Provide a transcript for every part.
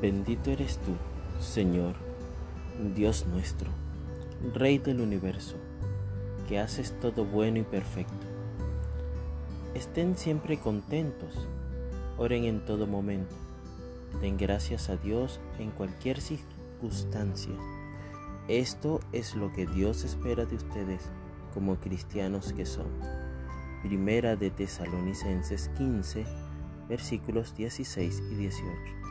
Bendito eres tú, Señor, Dios nuestro, Rey del universo, que haces todo bueno y perfecto. Estén siempre contentos, oren en todo momento, den gracias a Dios en cualquier circunstancia. Esto es lo que Dios espera de ustedes como cristianos que son. Primera de Tesalonicenses 15, versículos 16 y 18.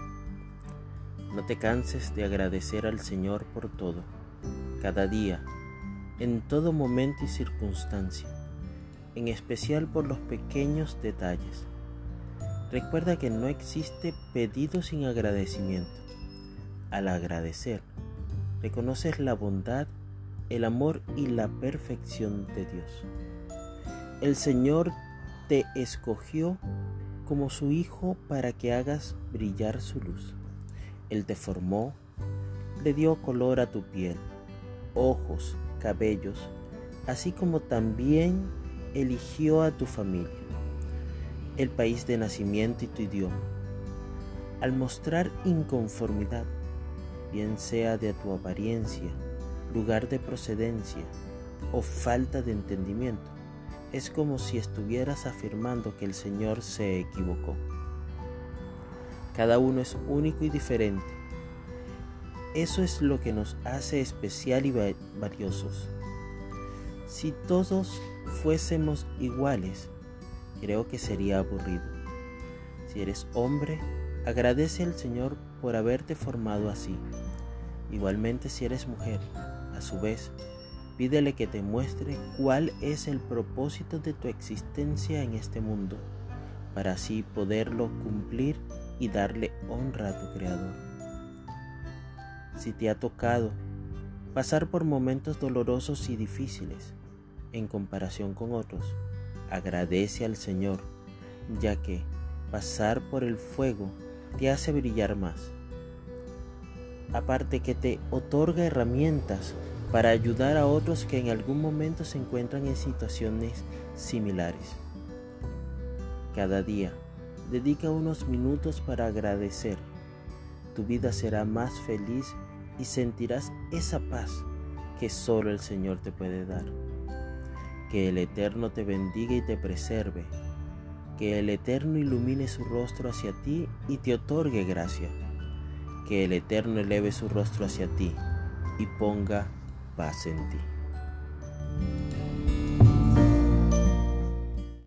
No te canses de agradecer al Señor por todo, cada día, en todo momento y circunstancia, en especial por los pequeños detalles. Recuerda que no existe pedido sin agradecimiento. Al agradecer, reconoces la bondad, el amor y la perfección de Dios. El Señor te escogió como su Hijo para que hagas brillar su luz. Él te formó, le dio color a tu piel, ojos, cabellos, así como también eligió a tu familia, el país de nacimiento y tu idioma. Al mostrar inconformidad, bien sea de tu apariencia, lugar de procedencia o falta de entendimiento, es como si estuvieras afirmando que el Señor se equivocó. Cada uno es único y diferente. Eso es lo que nos hace especial y valiosos. Si todos fuésemos iguales, creo que sería aburrido. Si eres hombre, agradece al Señor por haberte formado así. Igualmente si eres mujer, a su vez, pídele que te muestre cuál es el propósito de tu existencia en este mundo, para así poderlo cumplir y darle honra a tu Creador. Si te ha tocado pasar por momentos dolorosos y difíciles en comparación con otros, agradece al Señor, ya que pasar por el fuego te hace brillar más. Aparte que te otorga herramientas para ayudar a otros que en algún momento se encuentran en situaciones similares. Cada día Dedica unos minutos para agradecer. Tu vida será más feliz y sentirás esa paz que solo el Señor te puede dar. Que el Eterno te bendiga y te preserve. Que el Eterno ilumine su rostro hacia ti y te otorgue gracia. Que el Eterno eleve su rostro hacia ti y ponga paz en ti.